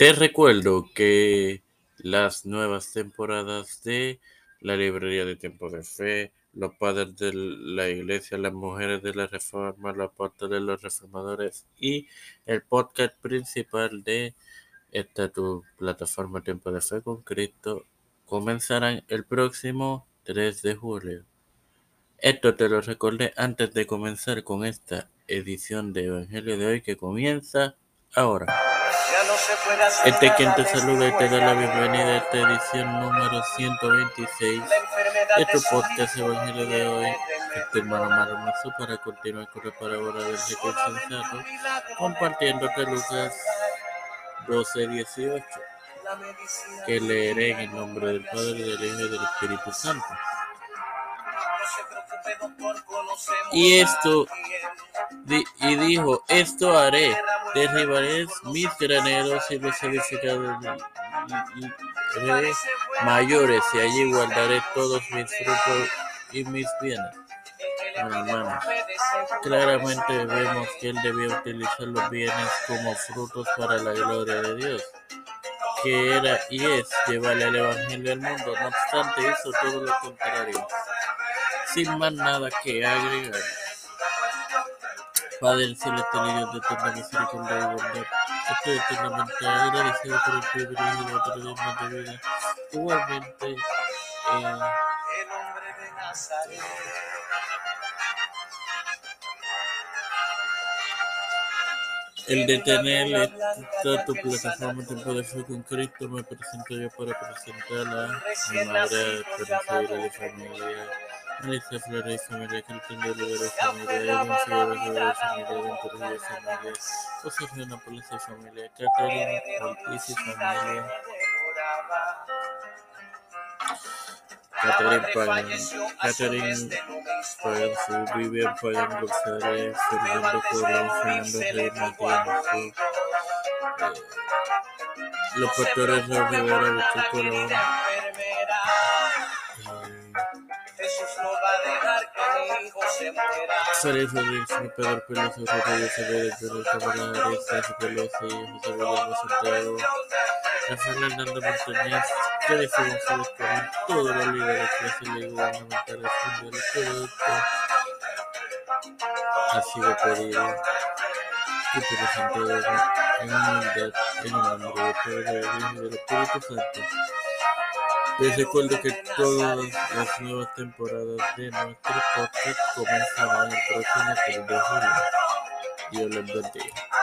Te recuerdo que las nuevas temporadas de la Librería de Tiempo de Fe, los padres de la Iglesia, las mujeres de la Reforma, los apóstoles de los reformadores y el podcast principal de esta tu plataforma Tiempo de Fe con Cristo comenzarán el próximo 3 de julio. Esto te lo recordé antes de comenzar con esta edición de Evangelio de hoy que comienza ahora. Este quien te saluda y te da la bienvenida a esta edición número 126 de tu podcast Evangelio de hoy. Este hermano maravilloso para continuar con la parábola del rico sensato, compartiéndote Lucas 12, 18, que leeré en el nombre del Padre, del Hijo y del Espíritu Santo. Y esto, y dijo, esto haré derribaré mis graneros y los edificaré mayores y allí guardaré todos mis frutos y mis bienes. Claramente vemos que él debía utilizar los bienes como frutos para la gloria de Dios, que era y es llevarle el Evangelio al mundo. No obstante, hizo todo lo contrario, sin más nada que agregar. Padre celestial y Dios de eterna misericordia y bondad, estoy eternamente agradecido por el privilegio de otro día de vida. Igualmente, eh, el de tener esta tu plataforma Fe con Cristo me presento yo para presentar a mi madre, de la familia. Alicia Flores familia, Cristian de Olivera familia, Edwin Figueroa Rivera familia, Edwin Trujillo familia, José Nápoles familia, Catherine Ortiz familia, Catherine Pagan, Catherine Pagan, Vivian Pagan González, Fernando Colón, Fernando Rey, Matías los pastores Rivera, Víctor Colón, Feliz Rodríguez, Pedro Peloso, Rodríguez Severo, Pedro Camarada, Arias Peloso, José Guillermo Santiago, Rafael Hernández Montañez, líderes clases gubernamentales mundiales, todo ha sido y presentado en el nombre Padre, del Espíritu. Les recuerdo que todas las nuevas temporadas de nuestro podcast comenzarán el próximo 3 de julio. Dios les bendiga.